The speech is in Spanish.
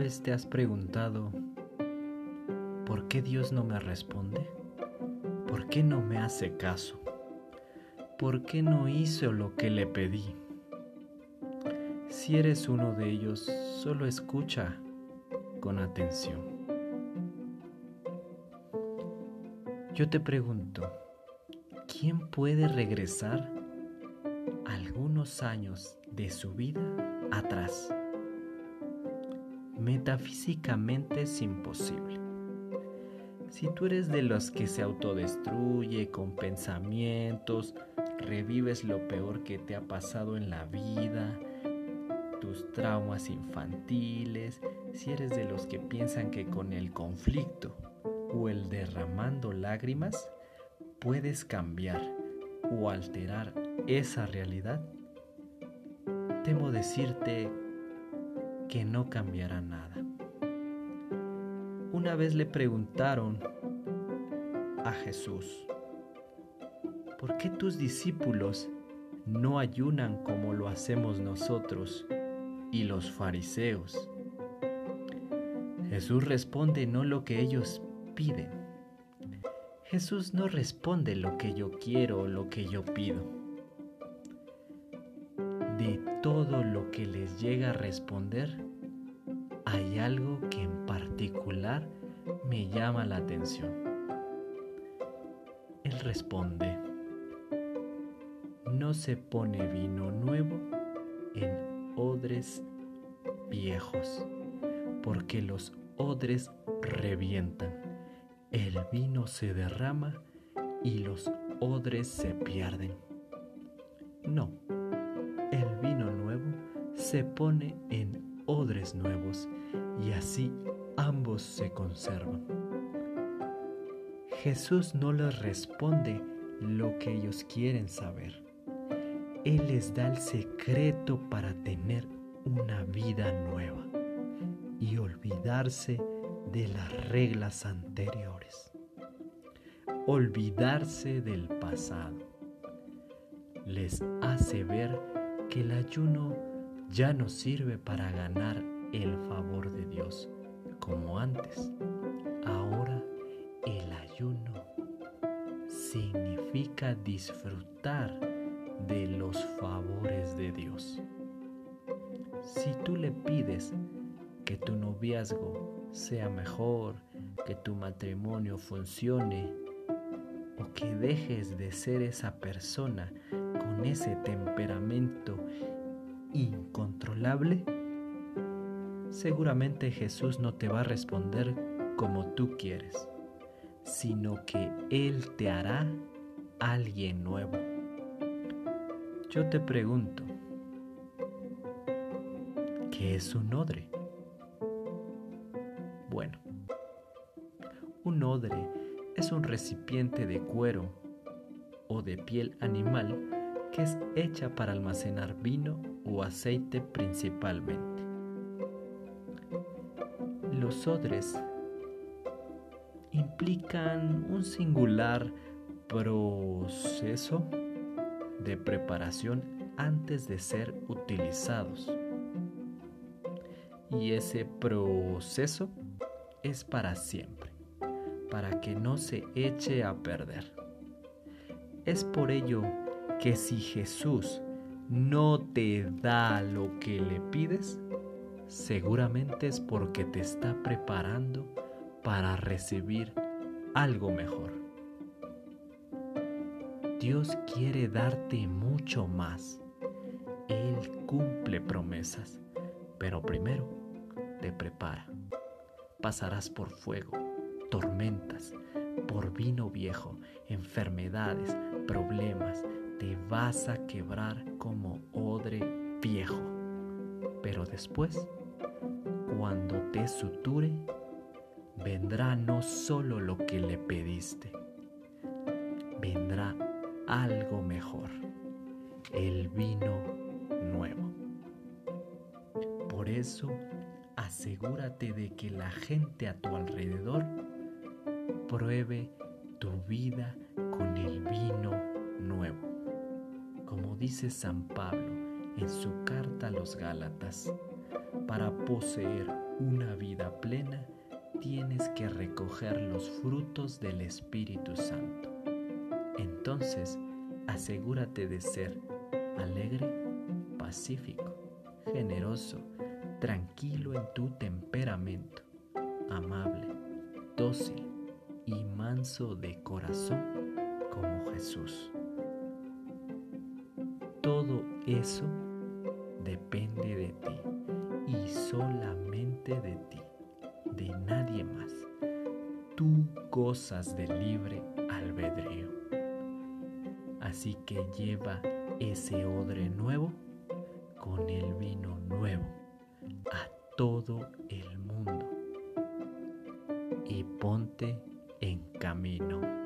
vez te has preguntado, ¿por qué Dios no me responde? ¿Por qué no me hace caso? ¿Por qué no hizo lo que le pedí? Si eres uno de ellos, solo escucha con atención. Yo te pregunto, ¿quién puede regresar algunos años de su vida atrás? Metafísicamente es imposible. Si tú eres de los que se autodestruye con pensamientos, revives lo peor que te ha pasado en la vida, tus traumas infantiles, si eres de los que piensan que con el conflicto o el derramando lágrimas puedes cambiar o alterar esa realidad, temo decirte que no cambiará nada. Una vez le preguntaron a Jesús, ¿por qué tus discípulos no ayunan como lo hacemos nosotros y los fariseos? Jesús responde no lo que ellos piden. Jesús no responde lo que yo quiero o lo que yo pido. De todo lo que les llega a responder, hay algo que en particular me llama la atención. Él responde, no se pone vino nuevo en odres viejos, porque los odres revientan, el vino se derrama y los odres se pierden. No, se pone en odres nuevos y así ambos se conservan. Jesús no les responde lo que ellos quieren saber. Él les da el secreto para tener una vida nueva y olvidarse de las reglas anteriores. Olvidarse del pasado. Les hace ver que el ayuno ya no sirve para ganar el favor de Dios como antes. Ahora el ayuno significa disfrutar de los favores de Dios. Si tú le pides que tu noviazgo sea mejor, que tu matrimonio funcione o que dejes de ser esa persona con ese temperamento incontrolable, seguramente Jesús no te va a responder como tú quieres, sino que Él te hará alguien nuevo. Yo te pregunto, ¿qué es un odre? Bueno, un odre es un recipiente de cuero o de piel animal que es hecha para almacenar vino o aceite principalmente. Los odres implican un singular proceso de preparación antes de ser utilizados. Y ese proceso es para siempre, para que no se eche a perder. Es por ello que si Jesús no te da lo que le pides, seguramente es porque te está preparando para recibir algo mejor. Dios quiere darte mucho más. Él cumple promesas, pero primero te prepara. Pasarás por fuego, tormentas, por vino viejo, enfermedades, problemas. Te vas a quebrar como odre viejo. Pero después, cuando te suture, vendrá no solo lo que le pediste, vendrá algo mejor, el vino nuevo. Por eso, asegúrate de que la gente a tu alrededor pruebe tu vida con el vino nuevo. Como dice San Pablo en su carta a los Gálatas, para poseer una vida plena, tienes que recoger los frutos del Espíritu Santo. Entonces, asegúrate de ser alegre, pacífico, generoso, tranquilo en tu temperamento, amable, dócil y manso de corazón como Jesús. Eso depende de ti y solamente de ti, de nadie más. Tú gozas de libre albedrío. Así que lleva ese odre nuevo con el vino nuevo a todo el mundo y ponte en camino.